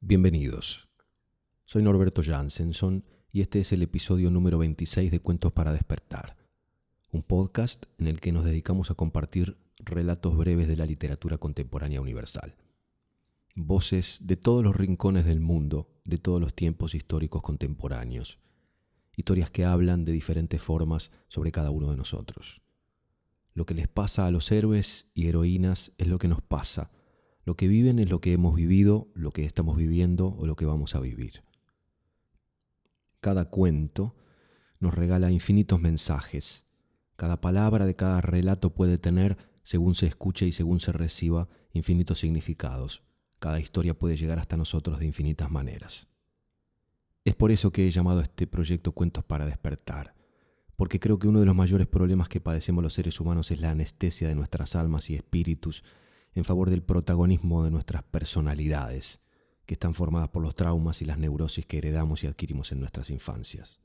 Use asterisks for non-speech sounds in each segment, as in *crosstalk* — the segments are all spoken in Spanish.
Bienvenidos. Soy Norberto Jansenson y este es el episodio número 26 de Cuentos para despertar, un podcast en el que nos dedicamos a compartir relatos breves de la literatura contemporánea universal. Voces de todos los rincones del mundo, de todos los tiempos históricos contemporáneos. Historias que hablan de diferentes formas sobre cada uno de nosotros. Lo que les pasa a los héroes y heroínas es lo que nos pasa lo que viven es lo que hemos vivido, lo que estamos viviendo o lo que vamos a vivir. Cada cuento nos regala infinitos mensajes. Cada palabra de cada relato puede tener, según se escuche y según se reciba, infinitos significados. Cada historia puede llegar hasta nosotros de infinitas maneras. Es por eso que he llamado a este proyecto Cuentos para despertar, porque creo que uno de los mayores problemas que padecemos los seres humanos es la anestesia de nuestras almas y espíritus en favor del protagonismo de nuestras personalidades, que están formadas por los traumas y las neurosis que heredamos y adquirimos en nuestras infancias.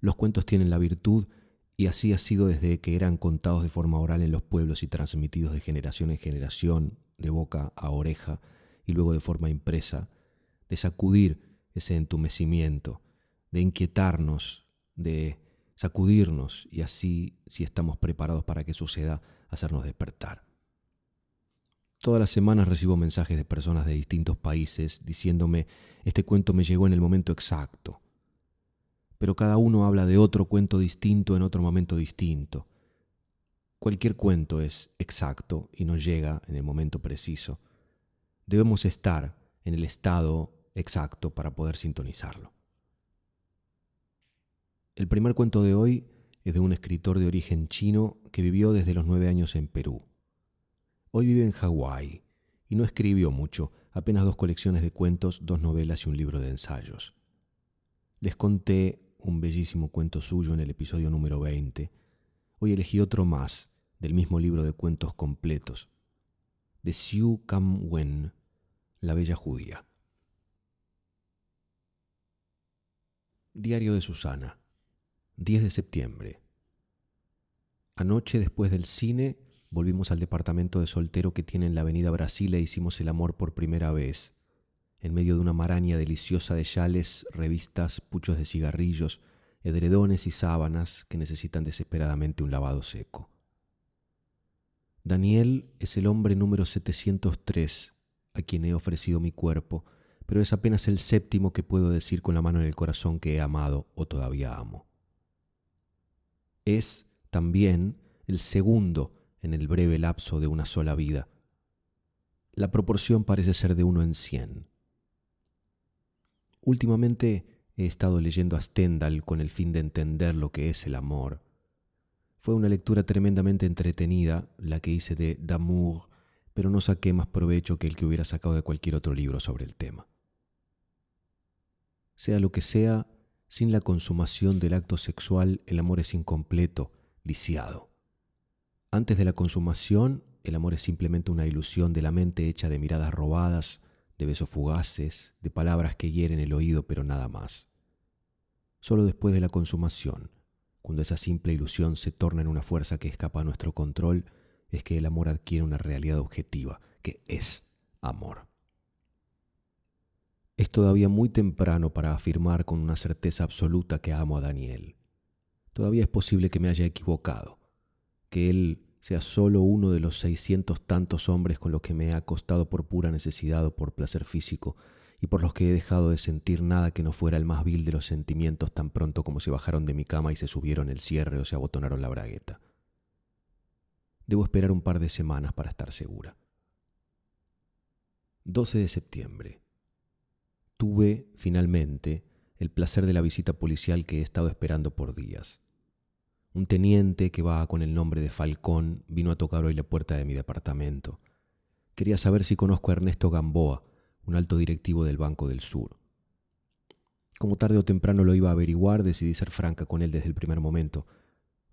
Los cuentos tienen la virtud, y así ha sido desde que eran contados de forma oral en los pueblos y transmitidos de generación en generación, de boca a oreja, y luego de forma impresa, de sacudir ese entumecimiento, de inquietarnos, de sacudirnos y así, si estamos preparados para que suceda, hacernos despertar. Todas las semanas recibo mensajes de personas de distintos países diciéndome, este cuento me llegó en el momento exacto. Pero cada uno habla de otro cuento distinto en otro momento distinto. Cualquier cuento es exacto y nos llega en el momento preciso. Debemos estar en el estado exacto para poder sintonizarlo. El primer cuento de hoy es de un escritor de origen chino que vivió desde los nueve años en Perú. Hoy vive en Hawái y no escribió mucho, apenas dos colecciones de cuentos, dos novelas y un libro de ensayos. Les conté un bellísimo cuento suyo en el episodio número 20. Hoy elegí otro más del mismo libro de cuentos completos, de Xiu Kam Wen, la bella judía. Diario de Susana, 10 de septiembre. Anoche después del cine Volvimos al departamento de soltero que tiene en la avenida Brasil e hicimos el amor por primera vez, en medio de una maraña deliciosa de chales, revistas, puchos de cigarrillos, edredones y sábanas que necesitan desesperadamente un lavado seco. Daniel es el hombre número 703 a quien he ofrecido mi cuerpo, pero es apenas el séptimo que puedo decir con la mano en el corazón que he amado o todavía amo. Es también el segundo en el breve lapso de una sola vida. La proporción parece ser de uno en cien. Últimamente he estado leyendo a Stendhal con el fin de entender lo que es el amor. Fue una lectura tremendamente entretenida la que hice de D'Amour, pero no saqué más provecho que el que hubiera sacado de cualquier otro libro sobre el tema. Sea lo que sea, sin la consumación del acto sexual el amor es incompleto, lisiado. Antes de la consumación, el amor es simplemente una ilusión de la mente hecha de miradas robadas, de besos fugaces, de palabras que hieren el oído, pero nada más. Solo después de la consumación, cuando esa simple ilusión se torna en una fuerza que escapa a nuestro control, es que el amor adquiere una realidad objetiva, que es amor. Es todavía muy temprano para afirmar con una certeza absoluta que amo a Daniel. Todavía es posible que me haya equivocado, que él sea solo uno de los seiscientos tantos hombres con los que me he acostado por pura necesidad o por placer físico, y por los que he dejado de sentir nada que no fuera el más vil de los sentimientos tan pronto como se bajaron de mi cama y se subieron el cierre o se abotonaron la bragueta. Debo esperar un par de semanas para estar segura. 12 de septiembre. Tuve, finalmente, el placer de la visita policial que he estado esperando por días. Un teniente que va con el nombre de Falcón vino a tocar hoy la puerta de mi departamento. Quería saber si conozco a Ernesto Gamboa, un alto directivo del Banco del Sur. Como tarde o temprano lo iba a averiguar, decidí ser franca con él desde el primer momento.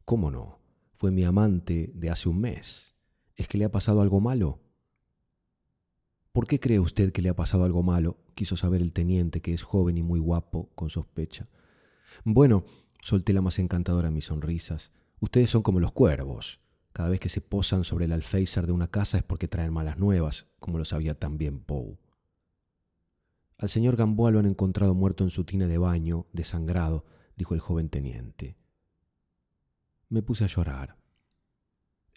¿Cómo no? Fue mi amante de hace un mes. ¿Es que le ha pasado algo malo? ¿Por qué cree usted que le ha pasado algo malo? quiso saber el teniente, que es joven y muy guapo, con sospecha. Bueno, Solté la más encantadora de mis sonrisas. Ustedes son como los cuervos. Cada vez que se posan sobre el alféizar de una casa es porque traen malas nuevas, como lo sabía también Poe. Al señor Gamboa lo han encontrado muerto en su tina de baño, desangrado, dijo el joven teniente. Me puse a llorar.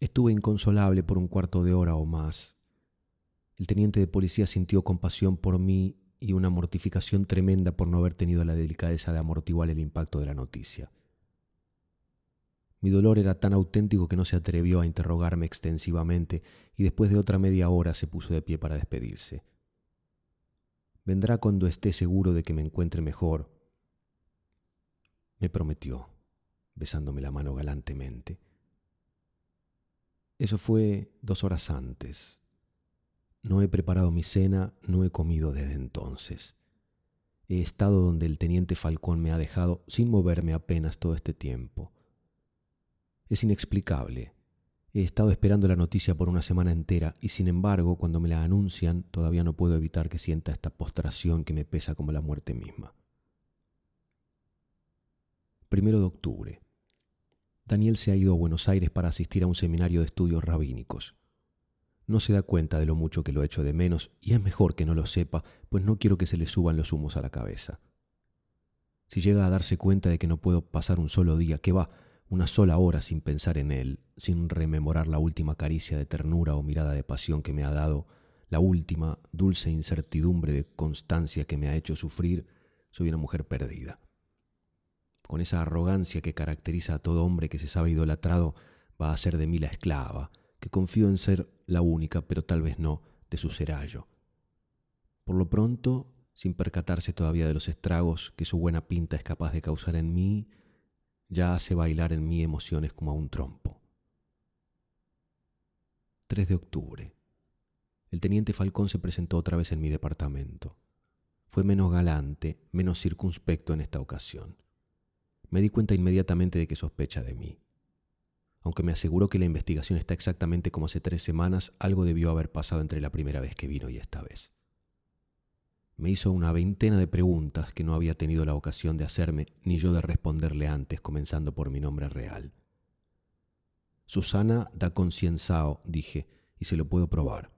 Estuve inconsolable por un cuarto de hora o más. El teniente de policía sintió compasión por mí y una mortificación tremenda por no haber tenido la delicadeza de amortiguar el impacto de la noticia. Mi dolor era tan auténtico que no se atrevió a interrogarme extensivamente y después de otra media hora se puso de pie para despedirse. Vendrá cuando esté seguro de que me encuentre mejor. Me prometió, besándome la mano galantemente. Eso fue dos horas antes. No he preparado mi cena, no he comido desde entonces. He estado donde el teniente Falcón me ha dejado sin moverme apenas todo este tiempo. Es inexplicable. He estado esperando la noticia por una semana entera y sin embargo, cuando me la anuncian, todavía no puedo evitar que sienta esta postración que me pesa como la muerte misma. Primero de octubre. Daniel se ha ido a Buenos Aires para asistir a un seminario de estudios rabínicos. No se da cuenta de lo mucho que lo echo de menos y es mejor que no lo sepa, pues no quiero que se le suban los humos a la cabeza. Si llega a darse cuenta de que no puedo pasar un solo día, que va, una sola hora sin pensar en él, sin rememorar la última caricia de ternura o mirada de pasión que me ha dado, la última dulce incertidumbre de constancia que me ha hecho sufrir, soy una mujer perdida. Con esa arrogancia que caracteriza a todo hombre que se sabe idolatrado, va a ser de mí la esclava, que confío en ser la única, pero tal vez no, de su serallo. Por lo pronto, sin percatarse todavía de los estragos que su buena pinta es capaz de causar en mí, ya hace bailar en mí emociones como a un trompo. 3 de octubre. El teniente Falcón se presentó otra vez en mi departamento. Fue menos galante, menos circunspecto en esta ocasión. Me di cuenta inmediatamente de que sospecha de mí. Aunque me aseguró que la investigación está exactamente como hace tres semanas, algo debió haber pasado entre la primera vez que vino y esta vez. Me hizo una veintena de preguntas que no había tenido la ocasión de hacerme ni yo de responderle antes, comenzando por mi nombre real. Susana da concienzao, dije, y se lo puedo probar.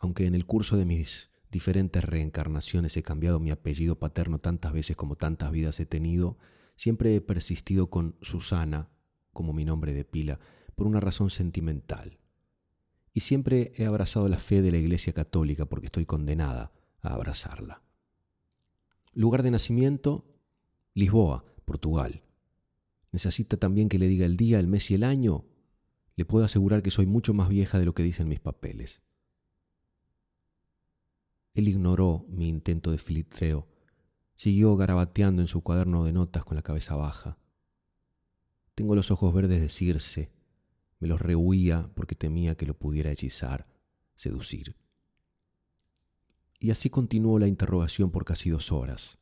Aunque en el curso de mis diferentes reencarnaciones he cambiado mi apellido paterno tantas veces como tantas vidas he tenido, siempre he persistido con Susana como mi nombre de pila por una razón sentimental y siempre he abrazado la fe de la Iglesia Católica porque estoy condenada a abrazarla. Lugar de nacimiento, Lisboa, Portugal. ¿Necesita también que le diga el día, el mes y el año? Le puedo asegurar que soy mucho más vieja de lo que dicen mis papeles. Él ignoró mi intento de filitreo. Siguió garabateando en su cuaderno de notas con la cabeza baja. Tengo los ojos verdes de Circe, me los rehuía porque temía que lo pudiera hechizar, seducir. Y así continuó la interrogación por casi dos horas.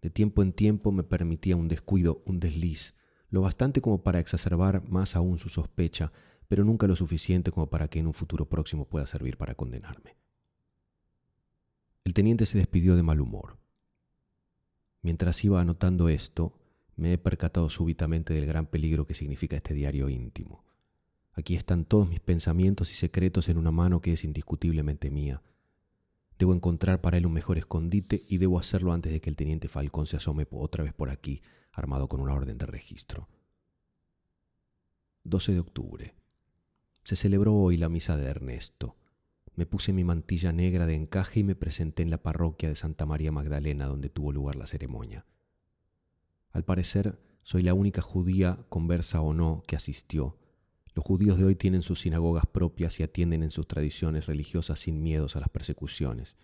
De tiempo en tiempo me permitía un descuido, un desliz, lo bastante como para exacerbar más aún su sospecha, pero nunca lo suficiente como para que en un futuro próximo pueda servir para condenarme. El teniente se despidió de mal humor. Mientras iba anotando esto, me he percatado súbitamente del gran peligro que significa este diario íntimo. Aquí están todos mis pensamientos y secretos en una mano que es indiscutiblemente mía. Debo encontrar para él un mejor escondite y debo hacerlo antes de que el teniente Falcón se asome otra vez por aquí, armado con una orden de registro. 12 de octubre. Se celebró hoy la misa de Ernesto. Me puse mi mantilla negra de encaje y me presenté en la parroquia de Santa María Magdalena donde tuvo lugar la ceremonia. Al parecer, soy la única judía, conversa o no, que asistió, los judíos de hoy tienen sus sinagogas propias y atienden en sus tradiciones religiosas sin miedos a las persecuciones.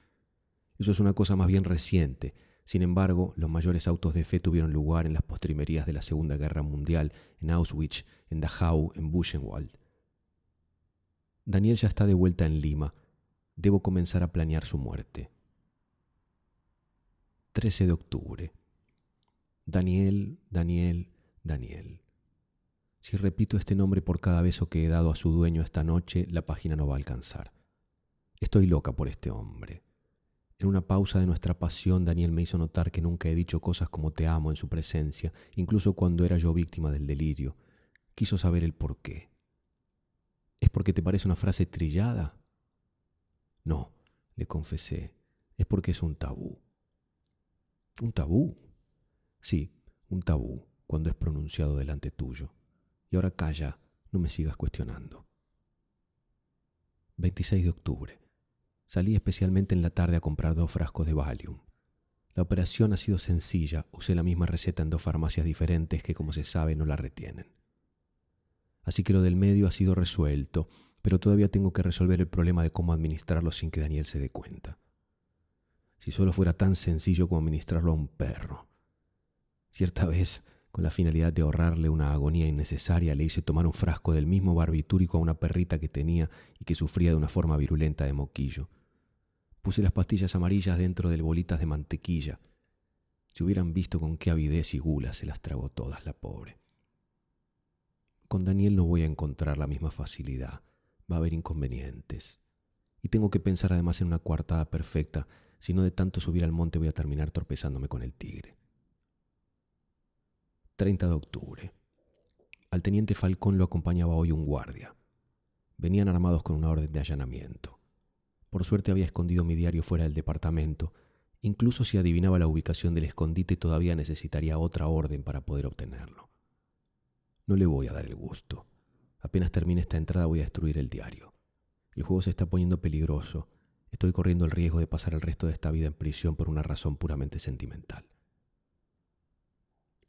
Eso es una cosa más bien reciente. Sin embargo, los mayores autos de fe tuvieron lugar en las postrimerías de la Segunda Guerra Mundial, en Auschwitz, en Dachau, en Buchenwald. Daniel ya está de vuelta en Lima. Debo comenzar a planear su muerte. 13 de octubre. Daniel, Daniel, Daniel. Si repito este nombre por cada beso que he dado a su dueño esta noche, la página no va a alcanzar. Estoy loca por este hombre. En una pausa de nuestra pasión, Daniel me hizo notar que nunca he dicho cosas como te amo en su presencia, incluso cuando era yo víctima del delirio. Quiso saber el por qué. ¿Es porque te parece una frase trillada? No, le confesé. es porque es un tabú. ¿Un tabú? Sí, un tabú cuando es pronunciado delante tuyo. Y ahora calla, no me sigas cuestionando. 26 de octubre. Salí especialmente en la tarde a comprar dos frascos de Valium. La operación ha sido sencilla, usé la misma receta en dos farmacias diferentes que como se sabe no la retienen. Así que lo del medio ha sido resuelto, pero todavía tengo que resolver el problema de cómo administrarlo sin que Daniel se dé cuenta. Si solo fuera tan sencillo como administrarlo a un perro. Cierta vez, con la finalidad de ahorrarle una agonía innecesaria, le hice tomar un frasco del mismo barbitúrico a una perrita que tenía y que sufría de una forma virulenta de moquillo. Puse las pastillas amarillas dentro de bolitas de mantequilla. Si hubieran visto con qué avidez y gula se las tragó todas la pobre. Con Daniel no voy a encontrar la misma facilidad. Va a haber inconvenientes. Y tengo que pensar además en una coartada perfecta. Si no de tanto subir al monte voy a terminar torpezándome con el tigre. 30 de octubre. Al teniente Falcón lo acompañaba hoy un guardia. Venían armados con una orden de allanamiento. Por suerte había escondido mi diario fuera del departamento. Incluso si adivinaba la ubicación del escondite todavía necesitaría otra orden para poder obtenerlo. No le voy a dar el gusto. Apenas termine esta entrada voy a destruir el diario. El juego se está poniendo peligroso. Estoy corriendo el riesgo de pasar el resto de esta vida en prisión por una razón puramente sentimental.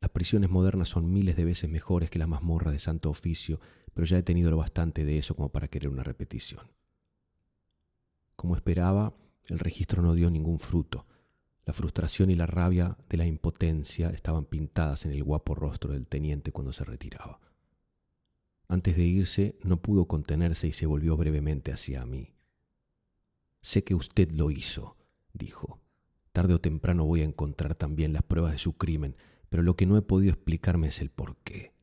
Las prisiones modernas son miles de veces mejores que las mazmorras de santo oficio, pero ya he tenido lo bastante de eso como para querer una repetición. Como esperaba, el registro no dio ningún fruto. La frustración y la rabia de la impotencia estaban pintadas en el guapo rostro del teniente cuando se retiraba. Antes de irse, no pudo contenerse y se volvió brevemente hacia mí. Sé que usted lo hizo, dijo. Tarde o temprano voy a encontrar también las pruebas de su crimen, pero lo que no he podido explicarme es el por qué.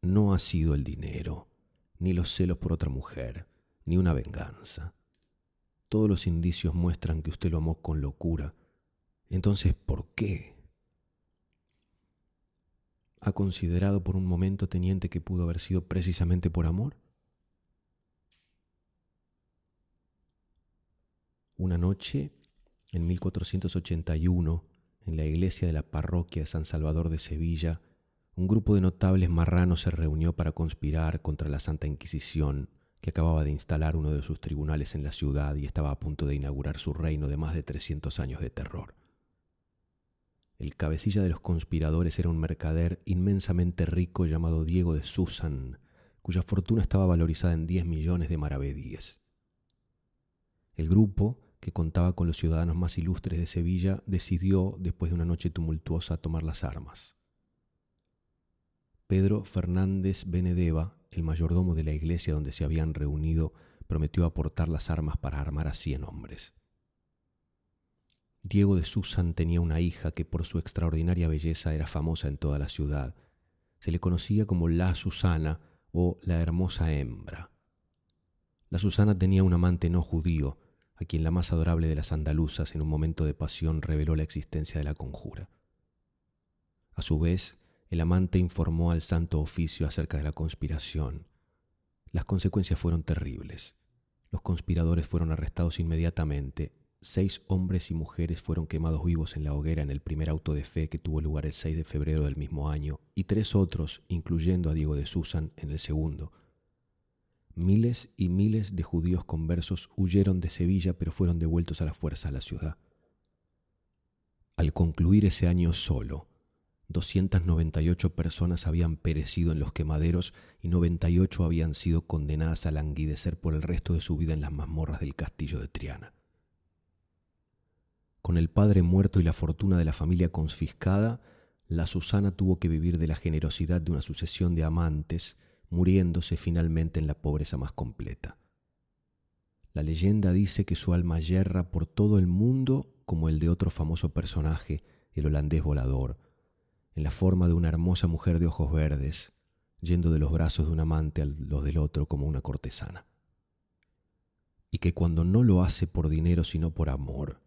No ha sido el dinero, ni los celos por otra mujer, ni una venganza. Todos los indicios muestran que usted lo amó con locura. Entonces, ¿por qué? ¿Ha considerado por un momento, teniente, que pudo haber sido precisamente por amor? Una noche, en 1481, en la iglesia de la parroquia de San Salvador de Sevilla, un grupo de notables marranos se reunió para conspirar contra la Santa Inquisición que acababa de instalar uno de sus tribunales en la ciudad y estaba a punto de inaugurar su reino de más de 300 años de terror. El cabecilla de los conspiradores era un mercader inmensamente rico llamado Diego de Susan, cuya fortuna estaba valorizada en 10 millones de maravedíes. El grupo, que contaba con los ciudadanos más ilustres de Sevilla, decidió, después de una noche tumultuosa, tomar las armas. Pedro Fernández Benedeva, el mayordomo de la iglesia donde se habían reunido, prometió aportar las armas para armar a cien hombres. Diego de Susan tenía una hija que por su extraordinaria belleza era famosa en toda la ciudad. Se le conocía como la Susana o la hermosa hembra. La Susana tenía un amante no judío, a quien la más adorable de las andaluzas en un momento de pasión reveló la existencia de la conjura. A su vez, el amante informó al Santo Oficio acerca de la conspiración. Las consecuencias fueron terribles. Los conspiradores fueron arrestados inmediatamente. Seis hombres y mujeres fueron quemados vivos en la hoguera en el primer auto de fe que tuvo lugar el 6 de febrero del mismo año, y tres otros, incluyendo a Diego de Susan, en el segundo. Miles y miles de judíos conversos huyeron de Sevilla, pero fueron devueltos a la fuerza a la ciudad. Al concluir ese año solo, 298 personas habían perecido en los quemaderos y 98 habían sido condenadas a languidecer por el resto de su vida en las mazmorras del castillo de Triana. Con el padre muerto y la fortuna de la familia confiscada, la Susana tuvo que vivir de la generosidad de una sucesión de amantes, muriéndose finalmente en la pobreza más completa. La leyenda dice que su alma yerra por todo el mundo como el de otro famoso personaje, el holandés volador, en la forma de una hermosa mujer de ojos verdes, yendo de los brazos de un amante a los del otro como una cortesana. Y que cuando no lo hace por dinero sino por amor,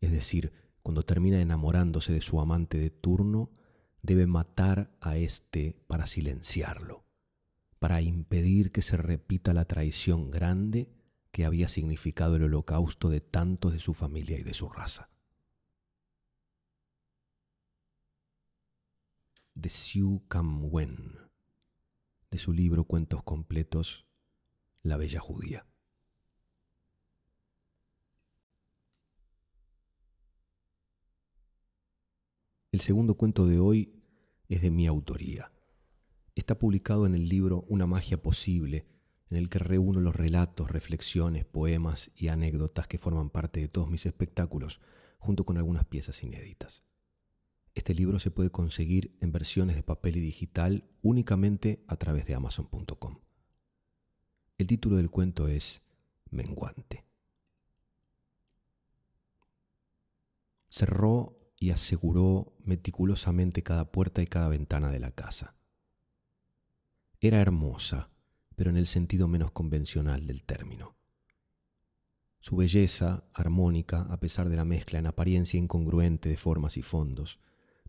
es decir, cuando termina enamorándose de su amante de turno, debe matar a éste para silenciarlo, para impedir que se repita la traición grande que había significado el holocausto de tantos de su familia y de su raza. De Siu Kam Wen, de su libro Cuentos completos, La Bella Judía. El segundo cuento de hoy es de mi autoría. Está publicado en el libro Una magia posible, en el que reúno los relatos, reflexiones, poemas y anécdotas que forman parte de todos mis espectáculos, junto con algunas piezas inéditas. Este libro se puede conseguir en versiones de papel y digital únicamente a través de amazon.com. El título del cuento es Menguante. Cerró y aseguró meticulosamente cada puerta y cada ventana de la casa. Era hermosa, pero en el sentido menos convencional del término. Su belleza, armónica, a pesar de la mezcla en apariencia incongruente de formas y fondos,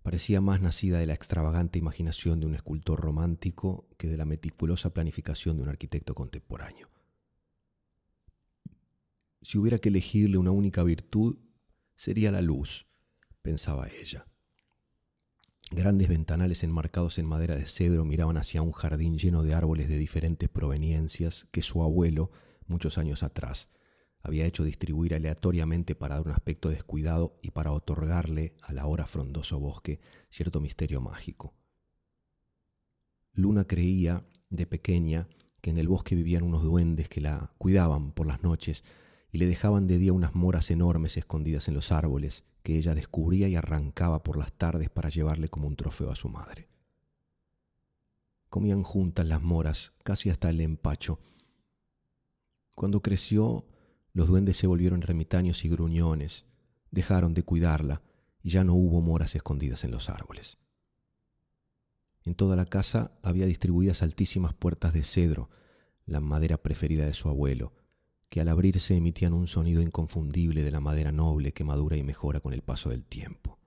parecía más nacida de la extravagante imaginación de un escultor romántico que de la meticulosa planificación de un arquitecto contemporáneo. Si hubiera que elegirle una única virtud, sería la luz, pensaba ella. Grandes ventanales enmarcados en madera de cedro miraban hacia un jardín lleno de árboles de diferentes proveniencias que su abuelo, muchos años atrás, había hecho distribuir aleatoriamente para dar un aspecto descuidado y para otorgarle al ahora frondoso bosque cierto misterio mágico. Luna creía, de pequeña, que en el bosque vivían unos duendes que la cuidaban por las noches y le dejaban de día unas moras enormes escondidas en los árboles que ella descubría y arrancaba por las tardes para llevarle como un trofeo a su madre. Comían juntas las moras, casi hasta el empacho. Cuando creció, los duendes se volvieron ermitaños y gruñones, dejaron de cuidarla y ya no hubo moras escondidas en los árboles. En toda la casa había distribuidas altísimas puertas de cedro, la madera preferida de su abuelo, que al abrirse emitían un sonido inconfundible de la madera noble que madura y mejora con el paso del tiempo.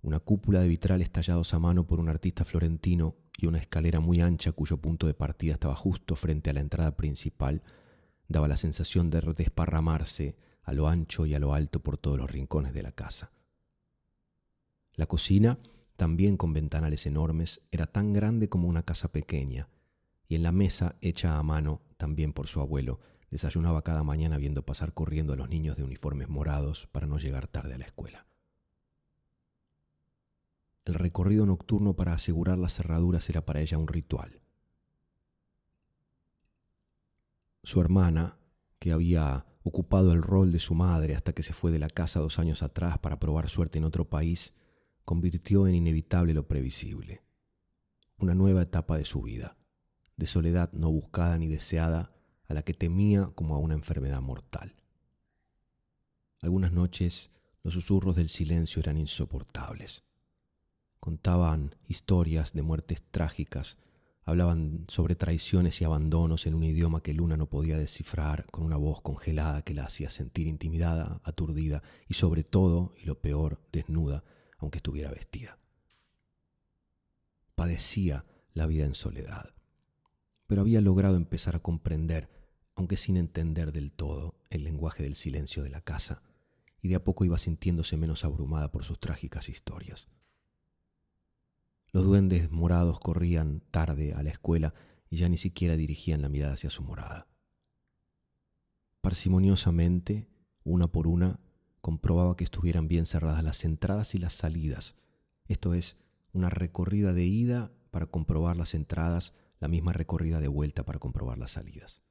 Una cúpula de vitrales tallados a mano por un artista florentino y una escalera muy ancha cuyo punto de partida estaba justo frente a la entrada principal daba la sensación de desparramarse a lo ancho y a lo alto por todos los rincones de la casa. La cocina, también con ventanales enormes, era tan grande como una casa pequeña, y en la mesa, hecha a mano, también por su abuelo, desayunaba cada mañana viendo pasar corriendo a los niños de uniformes morados para no llegar tarde a la escuela. El recorrido nocturno para asegurar las cerraduras era para ella un ritual. Su hermana, que había ocupado el rol de su madre hasta que se fue de la casa dos años atrás para probar suerte en otro país, convirtió en inevitable lo previsible. Una nueva etapa de su vida de soledad no buscada ni deseada, a la que temía como a una enfermedad mortal. Algunas noches los susurros del silencio eran insoportables. Contaban historias de muertes trágicas, hablaban sobre traiciones y abandonos en un idioma que Luna no podía descifrar, con una voz congelada que la hacía sentir intimidada, aturdida y sobre todo, y lo peor, desnuda, aunque estuviera vestida. Padecía la vida en soledad pero había logrado empezar a comprender, aunque sin entender del todo, el lenguaje del silencio de la casa, y de a poco iba sintiéndose menos abrumada por sus trágicas historias. Los duendes morados corrían tarde a la escuela y ya ni siquiera dirigían la mirada hacia su morada. Parsimoniosamente, una por una, comprobaba que estuvieran bien cerradas las entradas y las salidas, esto es, una recorrida de ida para comprobar las entradas la misma recorrida de vuelta para comprobar las salidas.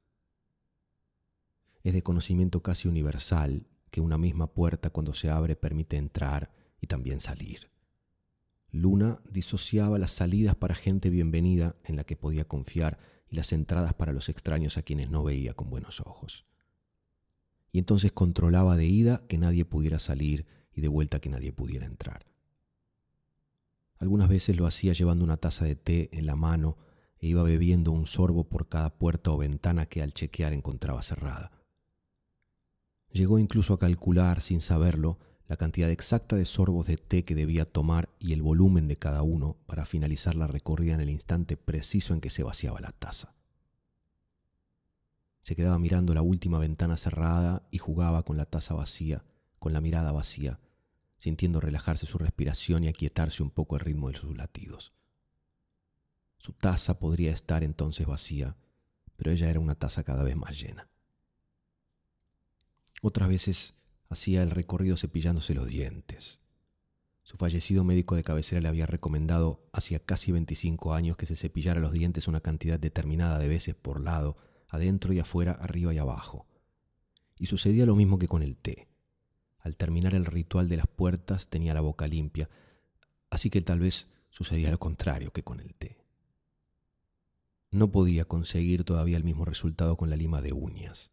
Es de conocimiento casi universal que una misma puerta cuando se abre permite entrar y también salir. Luna disociaba las salidas para gente bienvenida en la que podía confiar y las entradas para los extraños a quienes no veía con buenos ojos. Y entonces controlaba de ida que nadie pudiera salir y de vuelta que nadie pudiera entrar. Algunas veces lo hacía llevando una taza de té en la mano e iba bebiendo un sorbo por cada puerta o ventana que al chequear encontraba cerrada. Llegó incluso a calcular, sin saberlo, la cantidad exacta de sorbos de té que debía tomar y el volumen de cada uno para finalizar la recorrida en el instante preciso en que se vaciaba la taza. Se quedaba mirando la última ventana cerrada y jugaba con la taza vacía, con la mirada vacía, sintiendo relajarse su respiración y aquietarse un poco el ritmo de sus latidos. Su taza podría estar entonces vacía, pero ella era una taza cada vez más llena. Otras veces hacía el recorrido cepillándose los dientes. Su fallecido médico de cabecera le había recomendado hacía casi 25 años que se cepillara los dientes una cantidad determinada de veces por lado, adentro y afuera, arriba y abajo. Y sucedía lo mismo que con el té. Al terminar el ritual de las puertas tenía la boca limpia, así que tal vez sucedía lo contrario que con el té. No podía conseguir todavía el mismo resultado con la lima de uñas.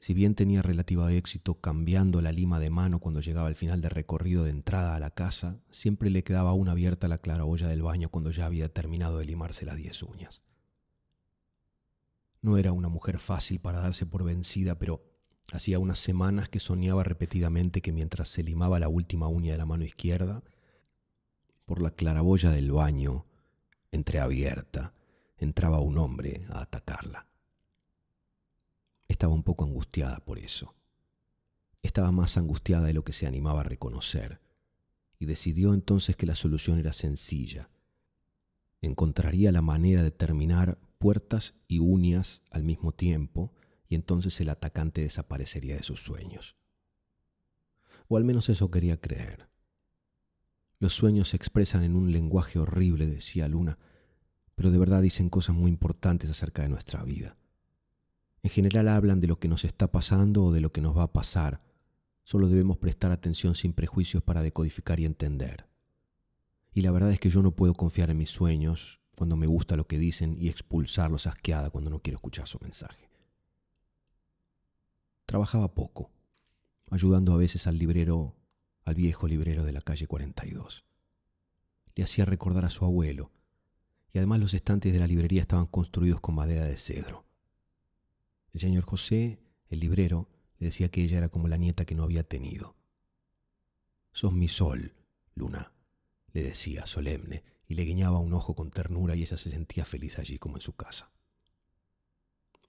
Si bien tenía relativo éxito cambiando la lima de mano cuando llegaba al final del recorrido de entrada a la casa, siempre le quedaba aún abierta la claraboya del baño cuando ya había terminado de limarse las diez uñas. No era una mujer fácil para darse por vencida, pero hacía unas semanas que soñaba repetidamente que mientras se limaba la última uña de la mano izquierda, por la claraboya del baño, entreabierta, entraba un hombre a atacarla. Estaba un poco angustiada por eso. Estaba más angustiada de lo que se animaba a reconocer, y decidió entonces que la solución era sencilla. Encontraría la manera de terminar puertas y uñas al mismo tiempo, y entonces el atacante desaparecería de sus sueños. O al menos eso quería creer. Los sueños se expresan en un lenguaje horrible, decía Luna, pero de verdad dicen cosas muy importantes acerca de nuestra vida. En general hablan de lo que nos está pasando o de lo que nos va a pasar. Solo debemos prestar atención sin prejuicios para decodificar y entender. Y la verdad es que yo no puedo confiar en mis sueños cuando me gusta lo que dicen y expulsarlos asqueada cuando no quiero escuchar su mensaje. Trabajaba poco, ayudando a veces al librero, al viejo librero de la calle 42. Le hacía recordar a su abuelo, y además los estantes de la librería estaban construidos con madera de cedro. El señor José, el librero, le decía que ella era como la nieta que no había tenido. Sos mi sol, Luna, le decía, solemne, y le guiñaba un ojo con ternura y ella se sentía feliz allí como en su casa.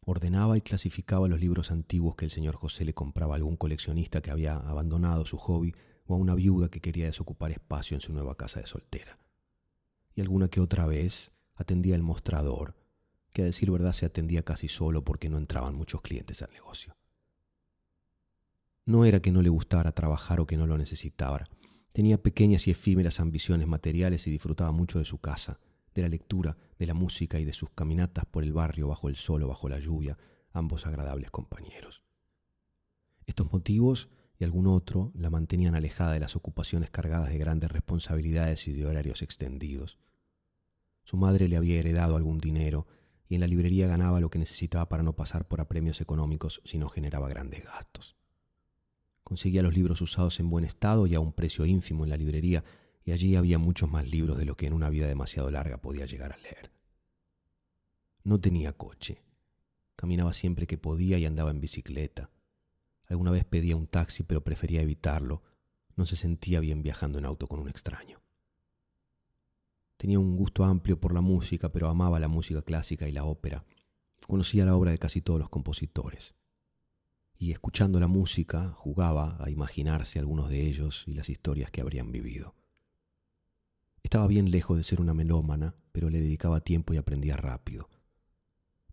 Ordenaba y clasificaba los libros antiguos que el señor José le compraba a algún coleccionista que había abandonado su hobby o a una viuda que quería desocupar espacio en su nueva casa de soltera. Y alguna que otra vez atendía el mostrador que a decir verdad se atendía casi solo porque no entraban muchos clientes al negocio. No era que no le gustara trabajar o que no lo necesitara. Tenía pequeñas y efímeras ambiciones materiales y disfrutaba mucho de su casa, de la lectura, de la música y de sus caminatas por el barrio bajo el sol o bajo la lluvia, ambos agradables compañeros. Estos motivos y algún otro la mantenían alejada de las ocupaciones cargadas de grandes responsabilidades y de horarios extendidos. Su madre le había heredado algún dinero y en la librería ganaba lo que necesitaba para no pasar por apremios económicos si no generaba grandes gastos. Conseguía los libros usados en buen estado y a un precio ínfimo en la librería, y allí había muchos más libros de lo que en una vida demasiado larga podía llegar a leer. No tenía coche. Caminaba siempre que podía y andaba en bicicleta. Alguna vez pedía un taxi, pero prefería evitarlo. No se sentía bien viajando en auto con un extraño. Tenía un gusto amplio por la música, pero amaba la música clásica y la ópera. Conocía la obra de casi todos los compositores. Y escuchando la música, jugaba a imaginarse algunos de ellos y las historias que habrían vivido. Estaba bien lejos de ser una melómana, pero le dedicaba tiempo y aprendía rápido.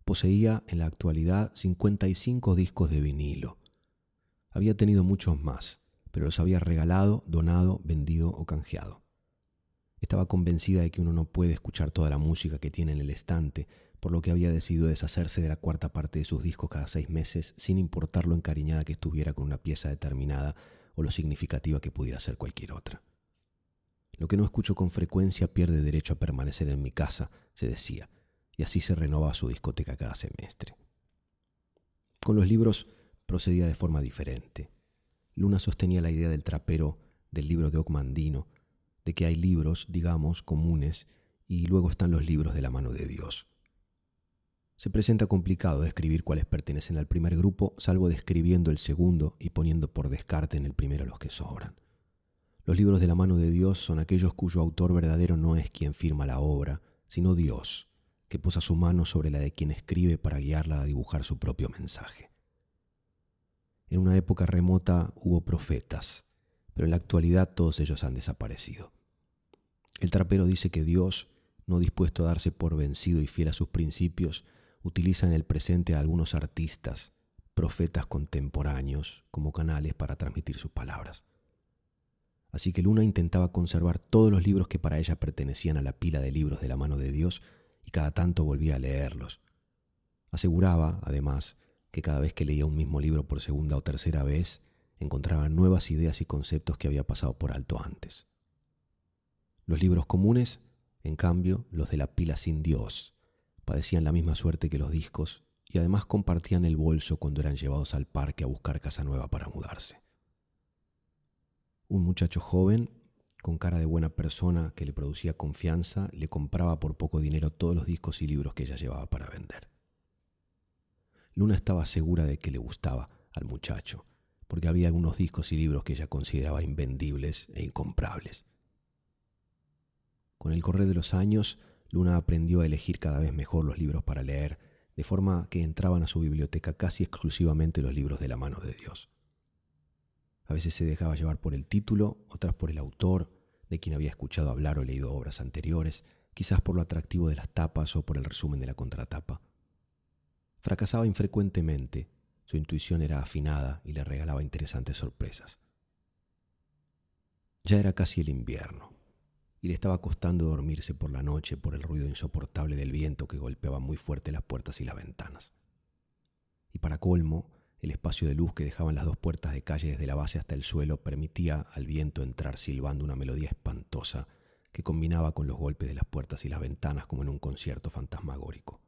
Poseía en la actualidad 55 discos de vinilo. Había tenido muchos más, pero los había regalado, donado, vendido o canjeado. Estaba convencida de que uno no puede escuchar toda la música que tiene en el estante, por lo que había decidido deshacerse de la cuarta parte de sus discos cada seis meses, sin importar lo encariñada que estuviera con una pieza determinada o lo significativa que pudiera ser cualquier otra. Lo que no escucho con frecuencia pierde derecho a permanecer en mi casa, se decía, y así se renovaba su discoteca cada semestre. Con los libros procedía de forma diferente. Luna sostenía la idea del trapero del libro de Ocmandino, de que hay libros, digamos, comunes, y luego están los libros de la mano de Dios. Se presenta complicado describir cuáles pertenecen al primer grupo, salvo describiendo el segundo y poniendo por descarte en el primero los que sobran. Los libros de la mano de Dios son aquellos cuyo autor verdadero no es quien firma la obra, sino Dios, que posa su mano sobre la de quien escribe para guiarla a dibujar su propio mensaje. En una época remota hubo profetas, pero en la actualidad todos ellos han desaparecido. El trapero dice que Dios, no dispuesto a darse por vencido y fiel a sus principios, utiliza en el presente a algunos artistas, profetas contemporáneos, como canales para transmitir sus palabras. Así que Luna intentaba conservar todos los libros que para ella pertenecían a la pila de libros de la mano de Dios y cada tanto volvía a leerlos. Aseguraba, además, que cada vez que leía un mismo libro por segunda o tercera vez, encontraba nuevas ideas y conceptos que había pasado por alto antes. Los libros comunes, en cambio, los de la pila sin Dios, padecían la misma suerte que los discos y además compartían el bolso cuando eran llevados al parque a buscar casa nueva para mudarse. Un muchacho joven, con cara de buena persona que le producía confianza, le compraba por poco dinero todos los discos y libros que ella llevaba para vender. Luna estaba segura de que le gustaba al muchacho, porque había algunos discos y libros que ella consideraba invendibles e incomprables. Con el correr de los años, Luna aprendió a elegir cada vez mejor los libros para leer, de forma que entraban a su biblioteca casi exclusivamente los libros de la mano de Dios. A veces se dejaba llevar por el título, otras por el autor, de quien había escuchado hablar o leído obras anteriores, quizás por lo atractivo de las tapas o por el resumen de la contratapa. Fracasaba infrecuentemente, su intuición era afinada y le regalaba interesantes sorpresas. Ya era casi el invierno, y le estaba costando dormirse por la noche por el ruido insoportable del viento que golpeaba muy fuerte las puertas y las ventanas. Y para colmo, el espacio de luz que dejaban las dos puertas de calle desde la base hasta el suelo permitía al viento entrar silbando una melodía espantosa que combinaba con los golpes de las puertas y las ventanas como en un concierto fantasmagórico.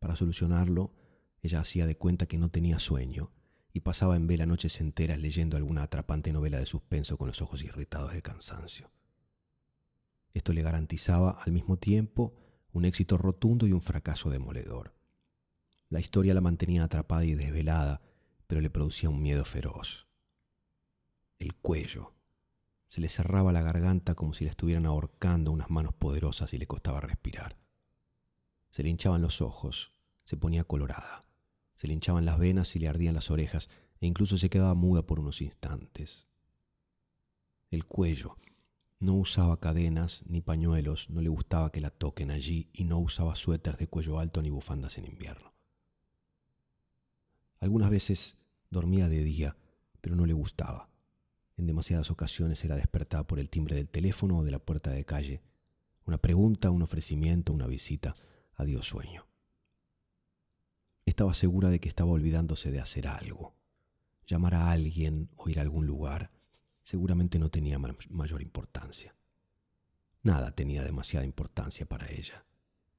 Para solucionarlo, ella hacía de cuenta que no tenía sueño y pasaba en vela noches enteras leyendo alguna atrapante novela de suspenso con los ojos irritados de cansancio. Esto le garantizaba al mismo tiempo un éxito rotundo y un fracaso demoledor. La historia la mantenía atrapada y desvelada, pero le producía un miedo feroz. El cuello. Se le cerraba la garganta como si le estuvieran ahorcando unas manos poderosas y le costaba respirar. Se le hinchaban los ojos, se ponía colorada, se le hinchaban las venas y le ardían las orejas e incluso se quedaba muda por unos instantes. El cuello. No usaba cadenas ni pañuelos, no le gustaba que la toquen allí y no usaba suéter de cuello alto ni bufandas en invierno. Algunas veces dormía de día, pero no le gustaba. En demasiadas ocasiones era despertada por el timbre del teléfono o de la puerta de calle. Una pregunta, un ofrecimiento, una visita. Adiós sueño. Estaba segura de que estaba olvidándose de hacer algo. Llamar a alguien o ir a algún lugar seguramente no tenía mayor importancia. Nada tenía demasiada importancia para ella,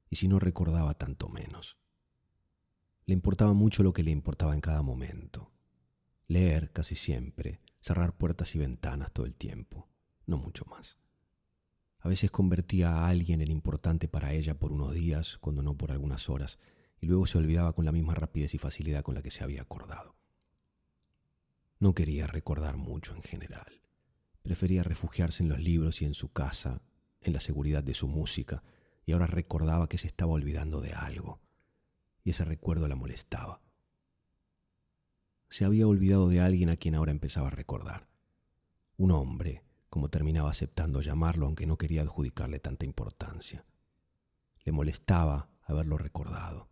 y si no recordaba tanto menos. Le importaba mucho lo que le importaba en cada momento. Leer casi siempre, cerrar puertas y ventanas todo el tiempo, no mucho más. A veces convertía a alguien en importante para ella por unos días, cuando no por algunas horas, y luego se olvidaba con la misma rapidez y facilidad con la que se había acordado. No quería recordar mucho en general. Prefería refugiarse en los libros y en su casa, en la seguridad de su música, y ahora recordaba que se estaba olvidando de algo, y ese recuerdo la molestaba. Se había olvidado de alguien a quien ahora empezaba a recordar. Un hombre, como terminaba aceptando llamarlo aunque no quería adjudicarle tanta importancia. Le molestaba haberlo recordado.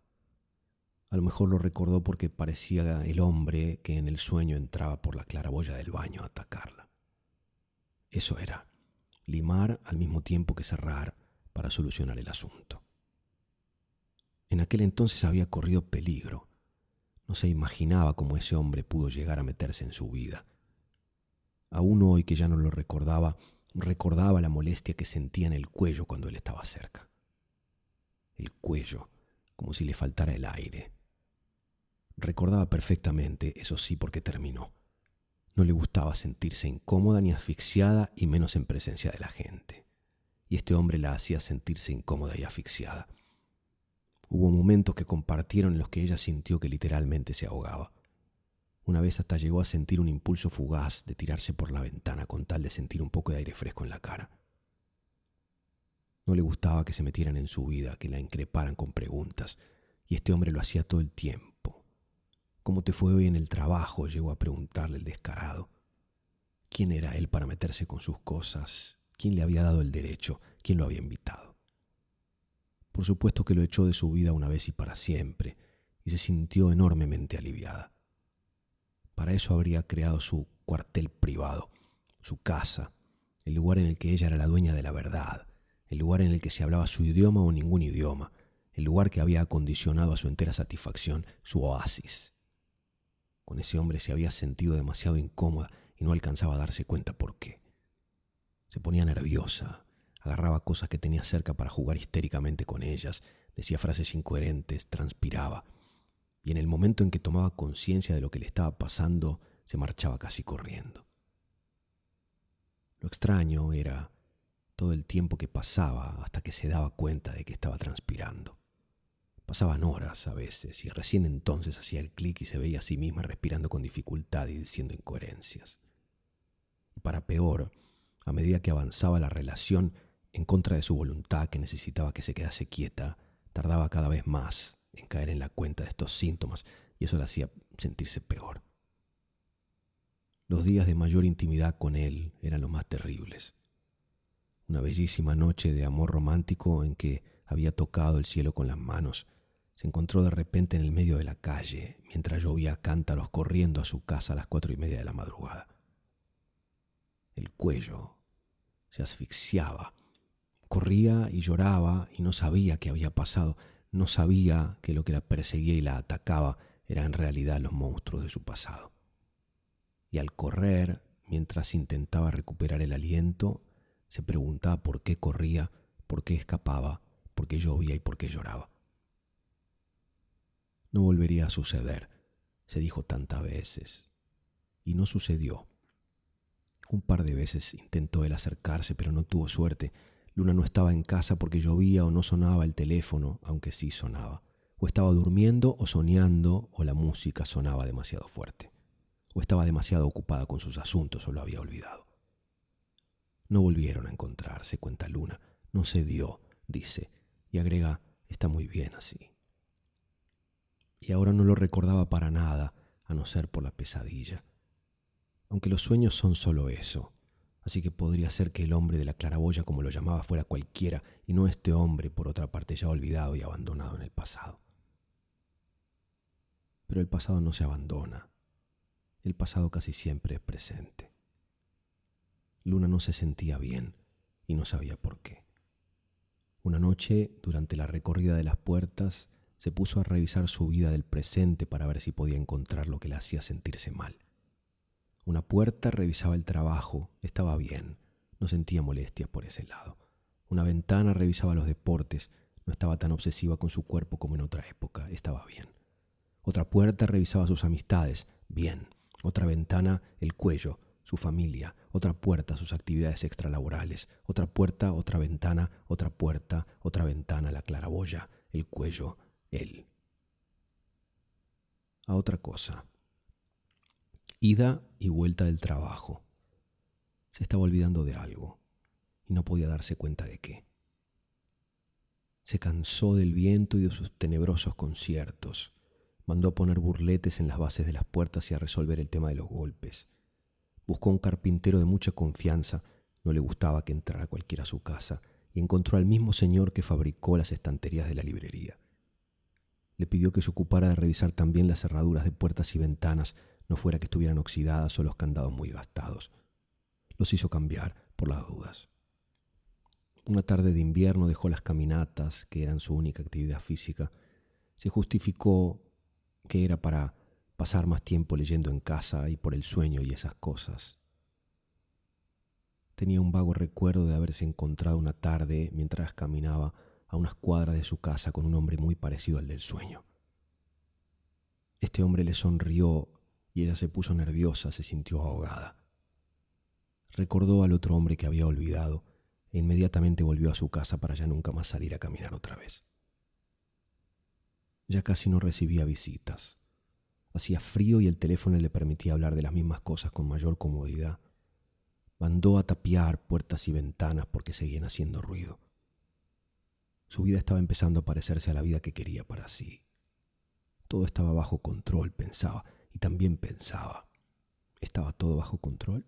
A lo mejor lo recordó porque parecía el hombre que en el sueño entraba por la claraboya del baño a atacarla. Eso era, limar al mismo tiempo que cerrar para solucionar el asunto. En aquel entonces había corrido peligro. No se imaginaba cómo ese hombre pudo llegar a meterse en su vida. Aún hoy que ya no lo recordaba, recordaba la molestia que sentía en el cuello cuando él estaba cerca. El cuello, como si le faltara el aire. Recordaba perfectamente, eso sí, porque terminó. No le gustaba sentirse incómoda ni asfixiada y menos en presencia de la gente. Y este hombre la hacía sentirse incómoda y asfixiada. Hubo momentos que compartieron en los que ella sintió que literalmente se ahogaba. Una vez hasta llegó a sentir un impulso fugaz de tirarse por la ventana con tal de sentir un poco de aire fresco en la cara. No le gustaba que se metieran en su vida, que la increparan con preguntas, y este hombre lo hacía todo el tiempo. ¿Cómo te fue hoy en el trabajo? llegó a preguntarle el descarado. ¿Quién era él para meterse con sus cosas? ¿Quién le había dado el derecho? ¿Quién lo había invitado? Por supuesto que lo echó de su vida una vez y para siempre, y se sintió enormemente aliviada. Para eso habría creado su cuartel privado, su casa, el lugar en el que ella era la dueña de la verdad, el lugar en el que se hablaba su idioma o ningún idioma, el lugar que había acondicionado a su entera satisfacción, su oasis. Con ese hombre se había sentido demasiado incómoda y no alcanzaba a darse cuenta por qué. Se ponía nerviosa, agarraba cosas que tenía cerca para jugar histéricamente con ellas, decía frases incoherentes, transpiraba, y en el momento en que tomaba conciencia de lo que le estaba pasando, se marchaba casi corriendo. Lo extraño era todo el tiempo que pasaba hasta que se daba cuenta de que estaba transpirando. Pasaban horas a veces y recién entonces hacía el clic y se veía a sí misma respirando con dificultad y diciendo incoherencias. Y para peor, a medida que avanzaba la relación en contra de su voluntad que necesitaba que se quedase quieta, tardaba cada vez más en caer en la cuenta de estos síntomas y eso la hacía sentirse peor. Los días de mayor intimidad con él eran los más terribles. Una bellísima noche de amor romántico en que había tocado el cielo con las manos, se encontró de repente en el medio de la calle, mientras llovía cántaros corriendo a su casa a las cuatro y media de la madrugada. El cuello se asfixiaba, corría y lloraba y no sabía qué había pasado, no sabía que lo que la perseguía y la atacaba eran en realidad los monstruos de su pasado. Y al correr, mientras intentaba recuperar el aliento, se preguntaba por qué corría, por qué escapaba, por qué llovía y por qué lloraba. No volvería a suceder, se dijo tantas veces. Y no sucedió. Un par de veces intentó él acercarse, pero no tuvo suerte. Luna no estaba en casa porque llovía o no sonaba el teléfono, aunque sí sonaba. O estaba durmiendo o soñando o la música sonaba demasiado fuerte. O estaba demasiado ocupada con sus asuntos o lo había olvidado. No volvieron a encontrarse, cuenta Luna. No se dio, dice, y agrega, está muy bien así y ahora no lo recordaba para nada, a no ser por la pesadilla. Aunque los sueños son solo eso, así que podría ser que el hombre de la claraboya, como lo llamaba, fuera cualquiera, y no este hombre, por otra parte, ya olvidado y abandonado en el pasado. Pero el pasado no se abandona. El pasado casi siempre es presente. Luna no se sentía bien y no sabía por qué. Una noche, durante la recorrida de las puertas, se puso a revisar su vida del presente para ver si podía encontrar lo que le hacía sentirse mal. Una puerta revisaba el trabajo, estaba bien, no sentía molestias por ese lado. Una ventana revisaba los deportes, no estaba tan obsesiva con su cuerpo como en otra época, estaba bien. Otra puerta revisaba sus amistades, bien. Otra ventana, el cuello, su familia. Otra puerta, sus actividades extralaborales. Otra puerta, otra ventana, otra puerta, otra ventana, la claraboya, el cuello, él. A otra cosa. Ida y vuelta del trabajo. Se estaba olvidando de algo y no podía darse cuenta de qué. Se cansó del viento y de sus tenebrosos conciertos. Mandó a poner burletes en las bases de las puertas y a resolver el tema de los golpes. Buscó un carpintero de mucha confianza, no le gustaba que entrara cualquiera a su casa, y encontró al mismo señor que fabricó las estanterías de la librería. Le pidió que se ocupara de revisar también las cerraduras de puertas y ventanas, no fuera que estuvieran oxidadas o los candados muy gastados. Los hizo cambiar por las dudas. Una tarde de invierno dejó las caminatas, que eran su única actividad física. Se justificó que era para pasar más tiempo leyendo en casa y por el sueño y esas cosas. Tenía un vago recuerdo de haberse encontrado una tarde mientras caminaba a unas cuadras de su casa con un hombre muy parecido al del sueño. Este hombre le sonrió y ella se puso nerviosa, se sintió ahogada. Recordó al otro hombre que había olvidado e inmediatamente volvió a su casa para ya nunca más salir a caminar otra vez. Ya casi no recibía visitas. Hacía frío y el teléfono le permitía hablar de las mismas cosas con mayor comodidad. Mandó a tapiar puertas y ventanas porque seguían haciendo ruido. Su vida estaba empezando a parecerse a la vida que quería para sí. Todo estaba bajo control, pensaba, y también pensaba. ¿Estaba todo bajo control?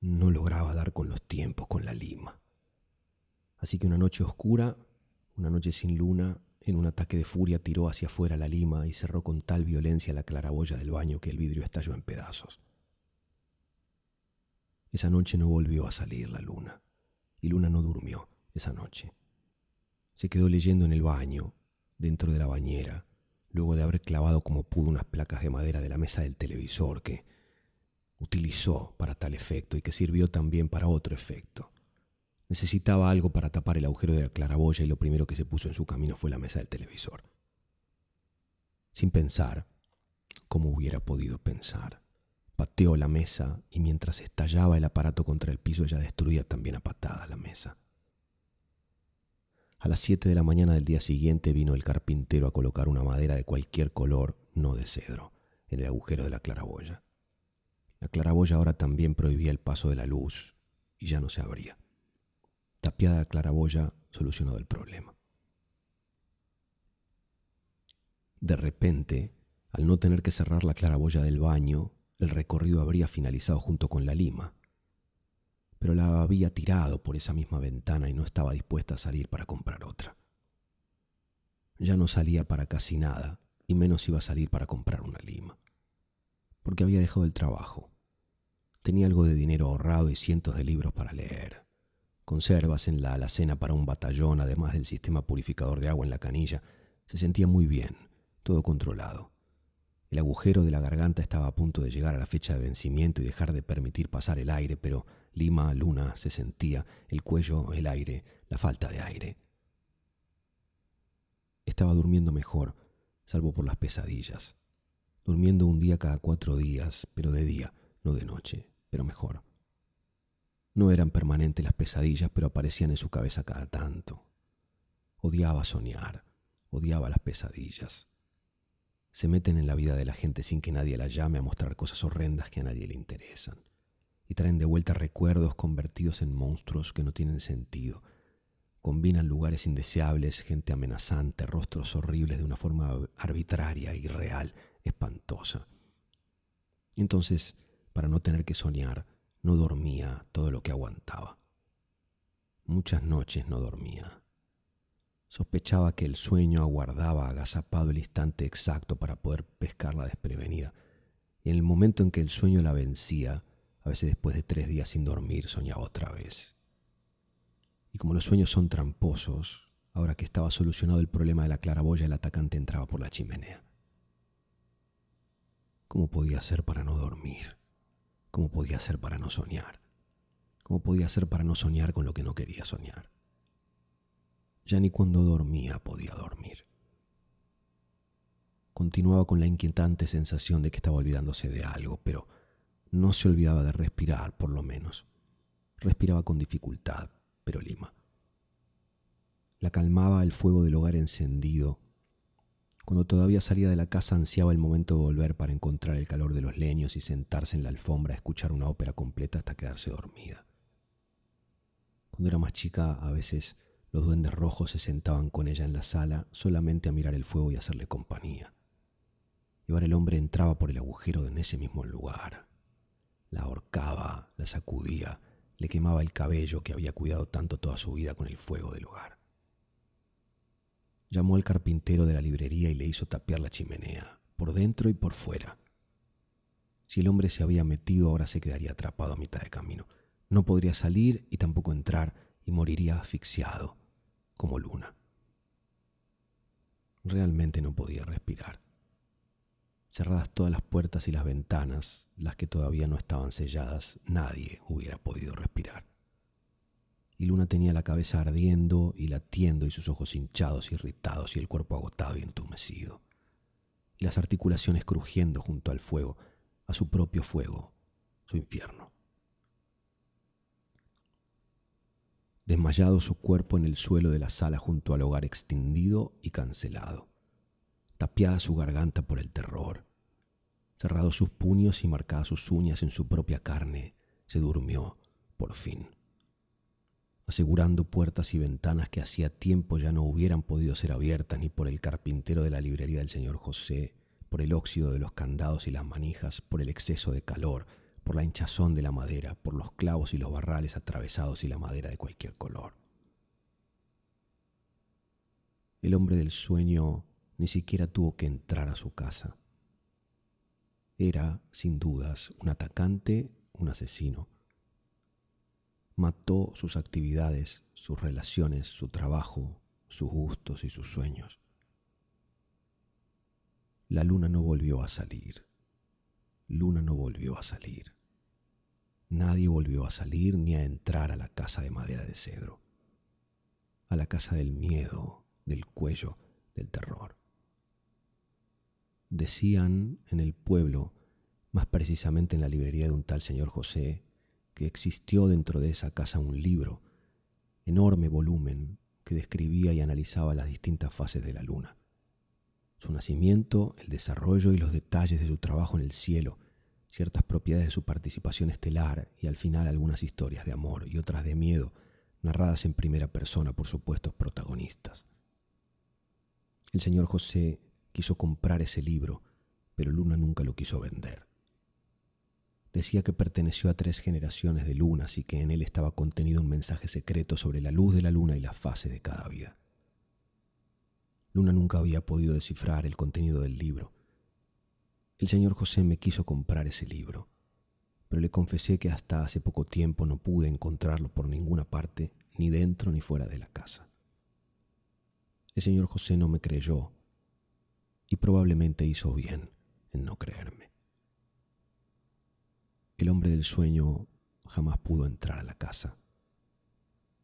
No lograba dar con los tiempos, con la lima. Así que una noche oscura, una noche sin luna, en un ataque de furia tiró hacia afuera la lima y cerró con tal violencia la claraboya del baño que el vidrio estalló en pedazos. Esa noche no volvió a salir la luna, y Luna no durmió esa noche. Se quedó leyendo en el baño, dentro de la bañera, luego de haber clavado como pudo unas placas de madera de la mesa del televisor que utilizó para tal efecto y que sirvió también para otro efecto. Necesitaba algo para tapar el agujero de la claraboya y lo primero que se puso en su camino fue la mesa del televisor. Sin pensar, como hubiera podido pensar, Pateó la mesa y mientras estallaba el aparato contra el piso ella destruía también a patadas la mesa. A las siete de la mañana del día siguiente vino el carpintero a colocar una madera de cualquier color, no de cedro, en el agujero de la claraboya. La claraboya ahora también prohibía el paso de la luz y ya no se abría. Tapiada la claraboya, solucionado el problema. De repente, al no tener que cerrar la claraboya del baño, el recorrido habría finalizado junto con la lima, pero la había tirado por esa misma ventana y no estaba dispuesta a salir para comprar otra. Ya no salía para casi nada, y menos iba a salir para comprar una lima, porque había dejado el trabajo. Tenía algo de dinero ahorrado y cientos de libros para leer, conservas en la alacena para un batallón, además del sistema purificador de agua en la canilla. Se sentía muy bien, todo controlado. El agujero de la garganta estaba a punto de llegar a la fecha de vencimiento y dejar de permitir pasar el aire, pero Lima, Luna, se sentía, el cuello, el aire, la falta de aire. Estaba durmiendo mejor, salvo por las pesadillas. Durmiendo un día cada cuatro días, pero de día, no de noche, pero mejor. No eran permanentes las pesadillas, pero aparecían en su cabeza cada tanto. Odiaba soñar, odiaba las pesadillas se meten en la vida de la gente sin que nadie la llame a mostrar cosas horrendas que a nadie le interesan. Y traen de vuelta recuerdos convertidos en monstruos que no tienen sentido. Combinan lugares indeseables, gente amenazante, rostros horribles de una forma arbitraria, irreal, espantosa. Entonces, para no tener que soñar, no dormía todo lo que aguantaba. Muchas noches no dormía. Sospechaba que el sueño aguardaba agazapado el instante exacto para poder pescarla desprevenida. Y en el momento en que el sueño la vencía, a veces después de tres días sin dormir, soñaba otra vez. Y como los sueños son tramposos, ahora que estaba solucionado el problema de la claraboya, el atacante entraba por la chimenea. ¿Cómo podía ser para no dormir? ¿Cómo podía ser para no soñar? ¿Cómo podía ser para no soñar con lo que no quería soñar? Ya ni cuando dormía podía dormir. Continuaba con la inquietante sensación de que estaba olvidándose de algo, pero no se olvidaba de respirar, por lo menos. Respiraba con dificultad, pero lima. La calmaba el fuego del hogar encendido. Cuando todavía salía de la casa ansiaba el momento de volver para encontrar el calor de los leños y sentarse en la alfombra a escuchar una ópera completa hasta quedarse dormida. Cuando era más chica a veces los duendes rojos se sentaban con ella en la sala solamente a mirar el fuego y hacerle compañía. Y ahora el hombre entraba por el agujero en ese mismo lugar. La ahorcaba, la sacudía, le quemaba el cabello que había cuidado tanto toda su vida con el fuego del hogar. Llamó al carpintero de la librería y le hizo tapiar la chimenea, por dentro y por fuera. Si el hombre se había metido, ahora se quedaría atrapado a mitad de camino. No podría salir y tampoco entrar y moriría asfixiado como luna. Realmente no podía respirar. Cerradas todas las puertas y las ventanas, las que todavía no estaban selladas, nadie hubiera podido respirar. Y Luna tenía la cabeza ardiendo y latiendo y sus ojos hinchados, irritados y el cuerpo agotado y entumecido. Y las articulaciones crujiendo junto al fuego, a su propio fuego, su infierno. desmayado su cuerpo en el suelo de la sala junto al hogar extendido y cancelado, tapiada su garganta por el terror, cerrados sus puños y marcadas sus uñas en su propia carne, se durmió, por fin. asegurando puertas y ventanas que hacía tiempo ya no hubieran podido ser abiertas ni por el carpintero de la librería del señor José, por el óxido de los candados y las manijas, por el exceso de calor, por la hinchazón de la madera, por los clavos y los barrales atravesados y la madera de cualquier color. El hombre del sueño ni siquiera tuvo que entrar a su casa. Era, sin dudas, un atacante, un asesino. Mató sus actividades, sus relaciones, su trabajo, sus gustos y sus sueños. La luna no volvió a salir. Luna no volvió a salir. Nadie volvió a salir ni a entrar a la casa de madera de cedro, a la casa del miedo, del cuello, del terror. Decían en el pueblo, más precisamente en la librería de un tal señor José, que existió dentro de esa casa un libro, enorme volumen, que describía y analizaba las distintas fases de la luna. Su nacimiento, el desarrollo y los detalles de su trabajo en el cielo, ciertas propiedades de su participación estelar y al final algunas historias de amor y otras de miedo, narradas en primera persona por supuestos protagonistas. El señor José quiso comprar ese libro, pero Luna nunca lo quiso vender. Decía que perteneció a tres generaciones de lunas y que en él estaba contenido un mensaje secreto sobre la luz de la luna y la fase de cada vida. Luna nunca había podido descifrar el contenido del libro, el señor José me quiso comprar ese libro, pero le confesé que hasta hace poco tiempo no pude encontrarlo por ninguna parte, ni dentro ni fuera de la casa. El señor José no me creyó y probablemente hizo bien en no creerme. El hombre del sueño jamás pudo entrar a la casa.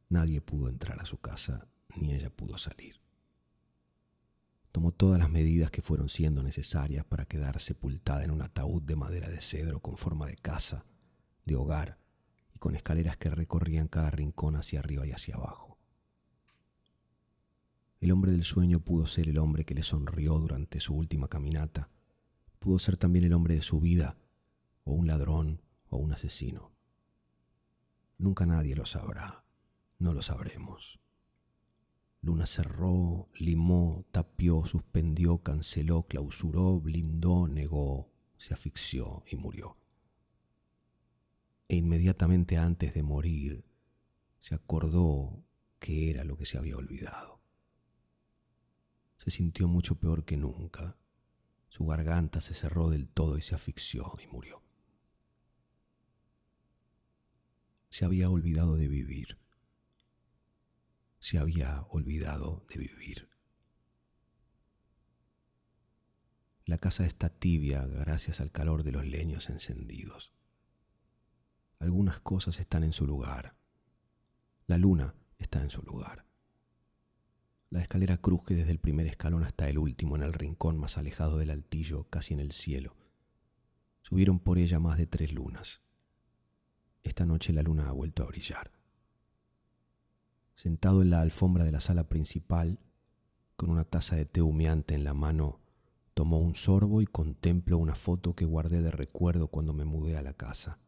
Nadie pudo entrar a su casa, ni ella pudo salir tomó todas las medidas que fueron siendo necesarias para quedar sepultada en un ataúd de madera de cedro con forma de casa, de hogar y con escaleras que recorrían cada rincón hacia arriba y hacia abajo. El hombre del sueño pudo ser el hombre que le sonrió durante su última caminata, pudo ser también el hombre de su vida, o un ladrón, o un asesino. Nunca nadie lo sabrá, no lo sabremos. Luna cerró, limó, tapió, suspendió, canceló, clausuró, blindó, negó, se asfixió y murió. E inmediatamente antes de morir, se acordó que era lo que se había olvidado. Se sintió mucho peor que nunca. Su garganta se cerró del todo y se asfixió y murió. Se había olvidado de vivir se había olvidado de vivir. La casa está tibia gracias al calor de los leños encendidos. Algunas cosas están en su lugar. La luna está en su lugar. La escalera cruje desde el primer escalón hasta el último en el rincón más alejado del altillo, casi en el cielo. Subieron por ella más de tres lunas. Esta noche la luna ha vuelto a brillar sentado en la alfombra de la sala principal, con una taza de té humeante en la mano, tomó un sorbo y contempló una foto que guardé de recuerdo cuando me mudé a la casa.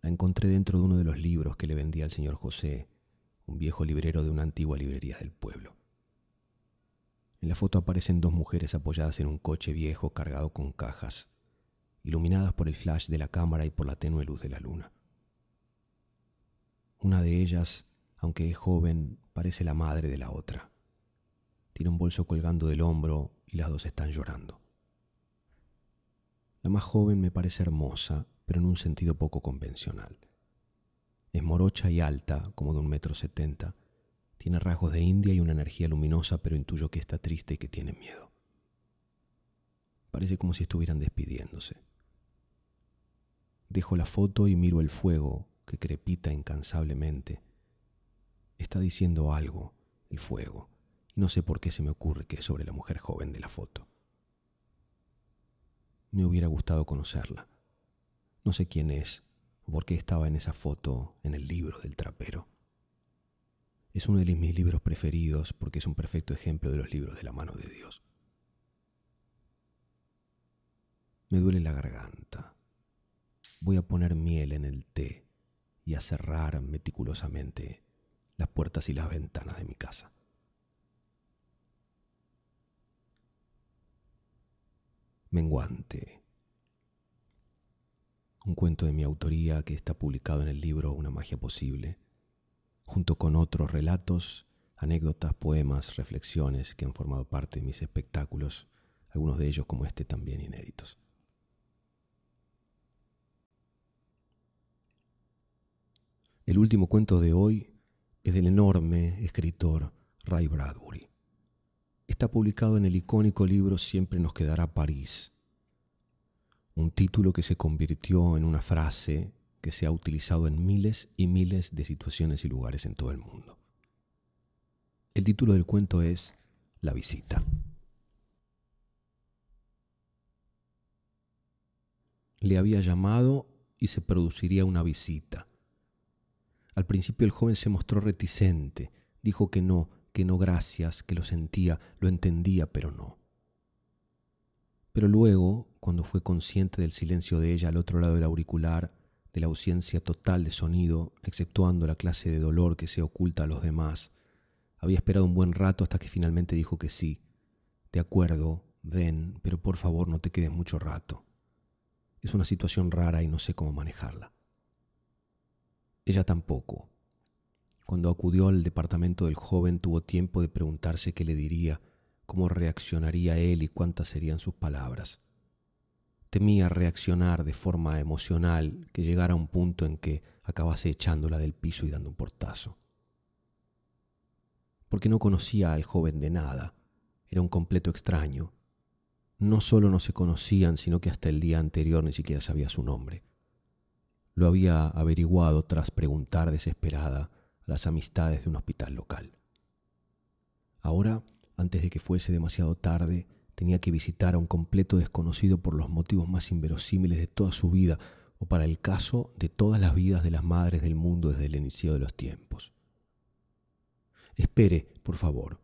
La encontré dentro de uno de los libros que le vendía al señor José, un viejo librero de una antigua librería del pueblo. En la foto aparecen dos mujeres apoyadas en un coche viejo cargado con cajas, iluminadas por el flash de la cámara y por la tenue luz de la luna. Una de ellas aunque es joven, parece la madre de la otra. Tiene un bolso colgando del hombro y las dos están llorando. La más joven me parece hermosa, pero en un sentido poco convencional. Es morocha y alta, como de un metro setenta. Tiene rasgos de india y una energía luminosa, pero intuyo que está triste y que tiene miedo. Parece como si estuvieran despidiéndose. Dejo la foto y miro el fuego que crepita incansablemente Está diciendo algo, el fuego, y no sé por qué se me ocurre que es sobre la mujer joven de la foto. Me hubiera gustado conocerla. No sé quién es o por qué estaba en esa foto en el libro del trapero. Es uno de mis libros preferidos porque es un perfecto ejemplo de los libros de la mano de Dios. Me duele la garganta. Voy a poner miel en el té y a cerrar meticulosamente las puertas y las ventanas de mi casa. Menguante. Un cuento de mi autoría que está publicado en el libro Una magia posible, junto con otros relatos, anécdotas, poemas, reflexiones que han formado parte de mis espectáculos, algunos de ellos como este también inéditos. El último cuento de hoy es del enorme escritor Ray Bradbury. Está publicado en el icónico libro Siempre nos quedará París, un título que se convirtió en una frase que se ha utilizado en miles y miles de situaciones y lugares en todo el mundo. El título del cuento es La visita. Le había llamado y se produciría una visita. Al principio el joven se mostró reticente, dijo que no, que no gracias, que lo sentía, lo entendía, pero no. Pero luego, cuando fue consciente del silencio de ella al otro lado del auricular, de la ausencia total de sonido, exceptuando la clase de dolor que se oculta a los demás, había esperado un buen rato hasta que finalmente dijo que sí. De acuerdo, ven, pero por favor no te quedes mucho rato. Es una situación rara y no sé cómo manejarla. Ella tampoco. Cuando acudió al departamento del joven tuvo tiempo de preguntarse qué le diría, cómo reaccionaría él y cuántas serían sus palabras. Temía reaccionar de forma emocional, que llegara a un punto en que acabase echándola del piso y dando un portazo. Porque no conocía al joven de nada, era un completo extraño. No solo no se conocían, sino que hasta el día anterior ni siquiera sabía su nombre. Lo había averiguado tras preguntar desesperada a las amistades de un hospital local. Ahora, antes de que fuese demasiado tarde, tenía que visitar a un completo desconocido por los motivos más inverosímiles de toda su vida o para el caso de todas las vidas de las madres del mundo desde el inicio de los tiempos. Espere, por favor.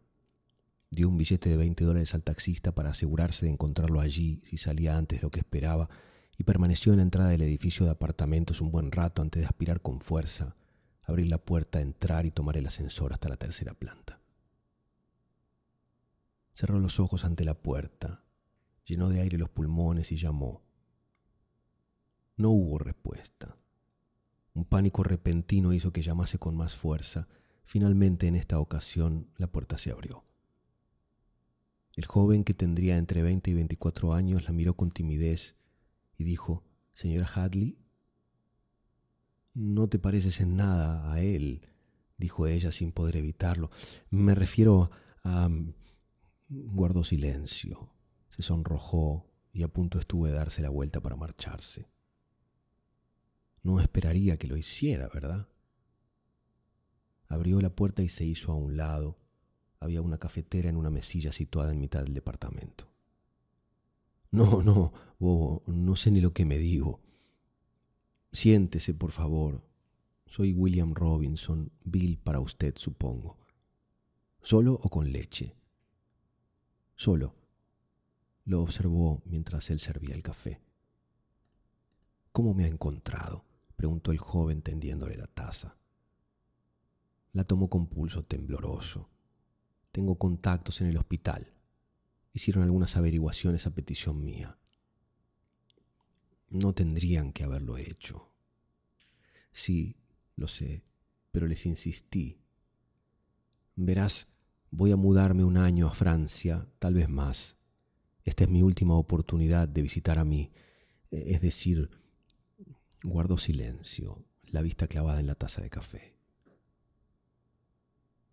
Dio un billete de 20 dólares al taxista para asegurarse de encontrarlo allí si salía antes de lo que esperaba y permaneció en la entrada del edificio de apartamentos un buen rato antes de aspirar con fuerza, abrir la puerta, entrar y tomar el ascensor hasta la tercera planta. Cerró los ojos ante la puerta, llenó de aire los pulmones y llamó. No hubo respuesta. Un pánico repentino hizo que llamase con más fuerza. Finalmente, en esta ocasión, la puerta se abrió. El joven, que tendría entre 20 y 24 años, la miró con timidez y dijo, Señora Hadley, no te pareces en nada a él, dijo ella sin poder evitarlo. Me refiero a... Guardó silencio, se sonrojó y a punto estuvo de darse la vuelta para marcharse. No esperaría que lo hiciera, ¿verdad? Abrió la puerta y se hizo a un lado. Había una cafetera en una mesilla situada en mitad del departamento. No, no, bobo, no sé ni lo que me digo. Siéntese, por favor. Soy William Robinson, Bill para usted, supongo. ¿Solo o con leche? Solo. Lo observó mientras él servía el café. ¿Cómo me ha encontrado? preguntó el joven tendiéndole la taza. La tomó con pulso tembloroso. Tengo contactos en el hospital hicieron algunas averiguaciones a petición mía. No tendrían que haberlo hecho. Sí, lo sé, pero les insistí. Verás, voy a mudarme un año a Francia, tal vez más. Esta es mi última oportunidad de visitar a mí. Es decir, guardo silencio, la vista clavada en la taza de café.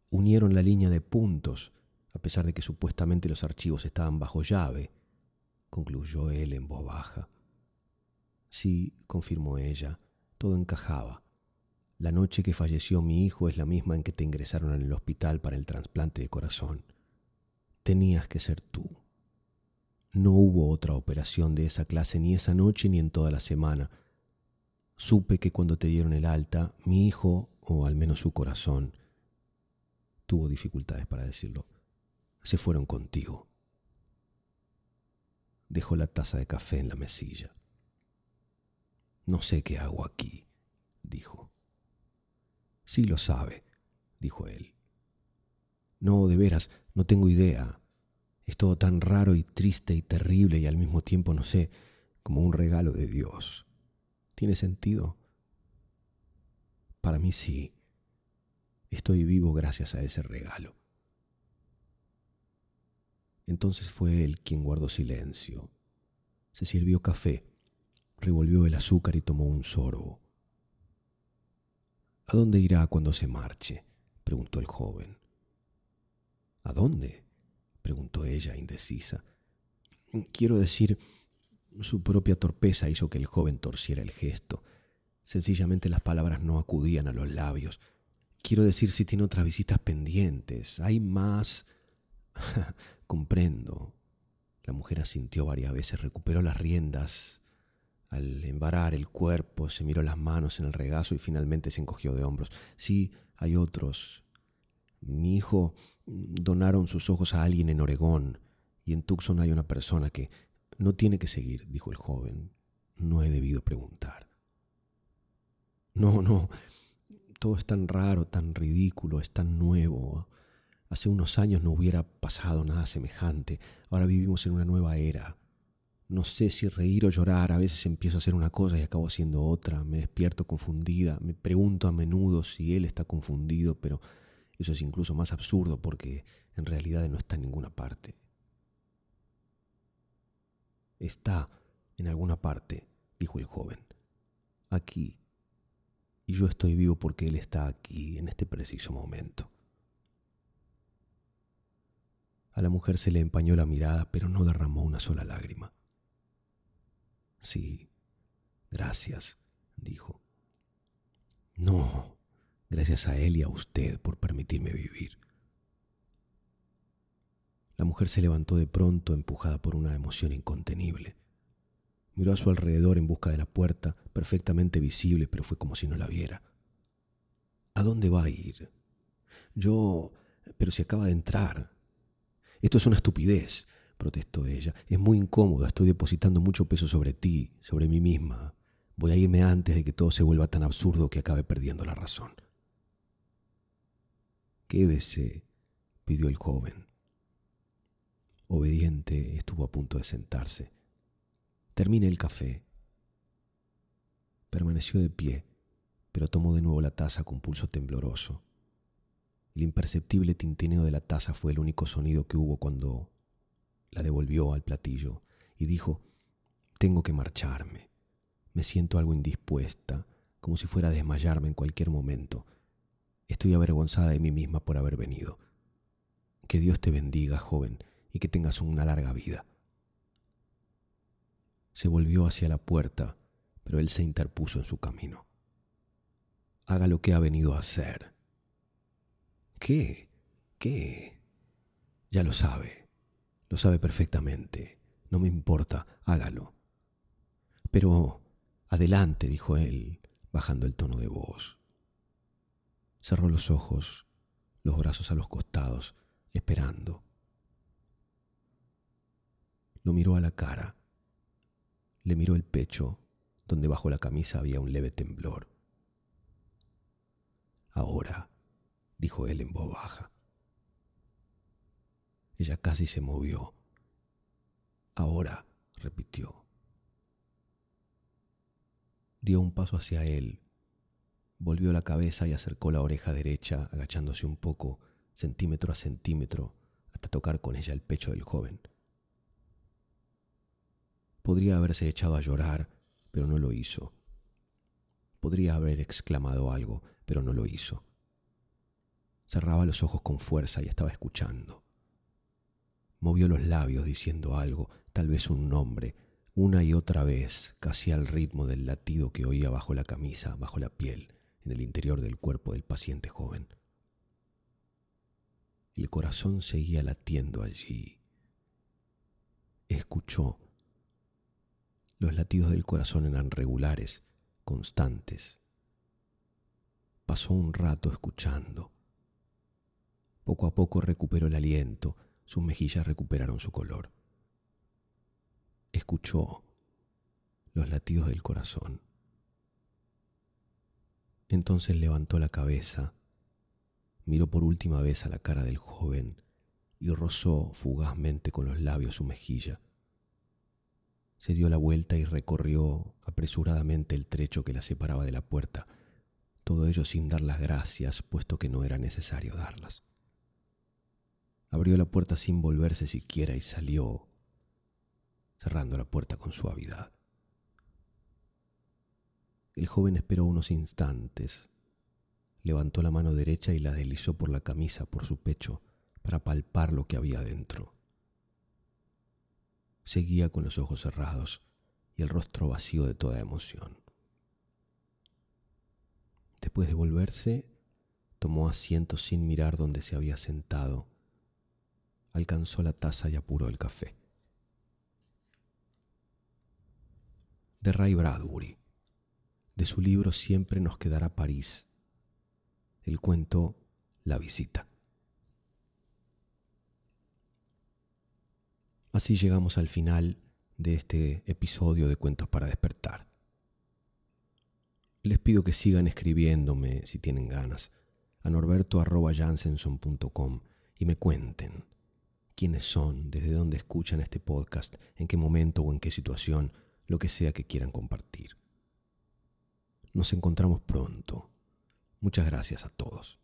Unieron la línea de puntos a pesar de que supuestamente los archivos estaban bajo llave, concluyó él en voz baja. Sí, confirmó ella, todo encajaba. La noche que falleció mi hijo es la misma en que te ingresaron en el hospital para el trasplante de corazón. Tenías que ser tú. No hubo otra operación de esa clase ni esa noche ni en toda la semana. Supe que cuando te dieron el alta, mi hijo, o al menos su corazón, tuvo dificultades para decirlo, se fueron contigo. Dejó la taza de café en la mesilla. No sé qué hago aquí, dijo. Sí lo sabe, dijo él. No, de veras, no tengo idea. Es todo tan raro y triste y terrible y al mismo tiempo, no sé, como un regalo de Dios. ¿Tiene sentido? Para mí sí. Estoy vivo gracias a ese regalo. Entonces fue él quien guardó silencio. Se sirvió café, revolvió el azúcar y tomó un sorbo. ¿A dónde irá cuando se marche? preguntó el joven. ¿A dónde? preguntó ella, indecisa. Quiero decir, su propia torpeza hizo que el joven torciera el gesto. Sencillamente las palabras no acudían a los labios. Quiero decir si tiene otras visitas pendientes. Hay más... *laughs* Comprendo. La mujer asintió varias veces, recuperó las riendas. Al embarar el cuerpo, se miró las manos en el regazo y finalmente se encogió de hombros. Sí, hay otros. Mi hijo donaron sus ojos a alguien en Oregón y en Tucson hay una persona que no tiene que seguir, dijo el joven. No he debido preguntar. No, no, todo es tan raro, tan ridículo, es tan nuevo. Hace unos años no hubiera pasado nada semejante. Ahora vivimos en una nueva era. No sé si reír o llorar. A veces empiezo a hacer una cosa y acabo haciendo otra. Me despierto confundida. Me pregunto a menudo si él está confundido, pero eso es incluso más absurdo porque en realidad no está en ninguna parte. Está en alguna parte, dijo el joven. Aquí. Y yo estoy vivo porque él está aquí, en este preciso momento. A la mujer se le empañó la mirada, pero no derramó una sola lágrima. Sí, gracias, dijo. No, gracias a él y a usted por permitirme vivir. La mujer se levantó de pronto, empujada por una emoción incontenible. Miró a su alrededor en busca de la puerta, perfectamente visible, pero fue como si no la viera. ¿A dónde va a ir? Yo... pero si acaba de entrar. Esto es una estupidez, protestó ella. Es muy incómoda, estoy depositando mucho peso sobre ti, sobre mí misma. Voy a irme antes de que todo se vuelva tan absurdo que acabe perdiendo la razón. Quédese, pidió el joven. Obediente, estuvo a punto de sentarse. Termine el café. Permaneció de pie, pero tomó de nuevo la taza con pulso tembloroso. El imperceptible tintineo de la taza fue el único sonido que hubo cuando la devolvió al platillo y dijo, tengo que marcharme. Me siento algo indispuesta, como si fuera a desmayarme en cualquier momento. Estoy avergonzada de mí misma por haber venido. Que Dios te bendiga, joven, y que tengas una larga vida. Se volvió hacia la puerta, pero él se interpuso en su camino. Haga lo que ha venido a hacer ¿Qué? ¿Qué? Ya lo sabe. Lo sabe perfectamente. No me importa. Hágalo. Pero... Adelante, dijo él, bajando el tono de voz. Cerró los ojos, los brazos a los costados, esperando. Lo miró a la cara. Le miró el pecho, donde bajo la camisa había un leve temblor. Ahora dijo él en voz baja. Ella casi se movió. Ahora, repitió. Dio un paso hacia él, volvió la cabeza y acercó la oreja derecha, agachándose un poco, centímetro a centímetro, hasta tocar con ella el pecho del joven. Podría haberse echado a llorar, pero no lo hizo. Podría haber exclamado algo, pero no lo hizo. Cerraba los ojos con fuerza y estaba escuchando. Movió los labios diciendo algo, tal vez un nombre, una y otra vez, casi al ritmo del latido que oía bajo la camisa, bajo la piel, en el interior del cuerpo del paciente joven. El corazón seguía latiendo allí. Escuchó. Los latidos del corazón eran regulares, constantes. Pasó un rato escuchando. Poco a poco recuperó el aliento, sus mejillas recuperaron su color. Escuchó los latidos del corazón. Entonces levantó la cabeza, miró por última vez a la cara del joven y rozó fugazmente con los labios su mejilla. Se dio la vuelta y recorrió apresuradamente el trecho que la separaba de la puerta, todo ello sin dar las gracias, puesto que no era necesario darlas. Abrió la puerta sin volverse siquiera y salió, cerrando la puerta con suavidad. El joven esperó unos instantes, levantó la mano derecha y la deslizó por la camisa, por su pecho, para palpar lo que había dentro. Seguía con los ojos cerrados y el rostro vacío de toda emoción. Después de volverse, tomó asiento sin mirar donde se había sentado, alcanzó la taza y apuró el café. De Ray Bradbury. De su libro Siempre nos quedará París. El cuento La visita. Así llegamos al final de este episodio de Cuentos para despertar. Les pido que sigan escribiéndome si tienen ganas a norberto.jansenson.com y me cuenten quiénes son, desde dónde escuchan este podcast, en qué momento o en qué situación, lo que sea que quieran compartir. Nos encontramos pronto. Muchas gracias a todos.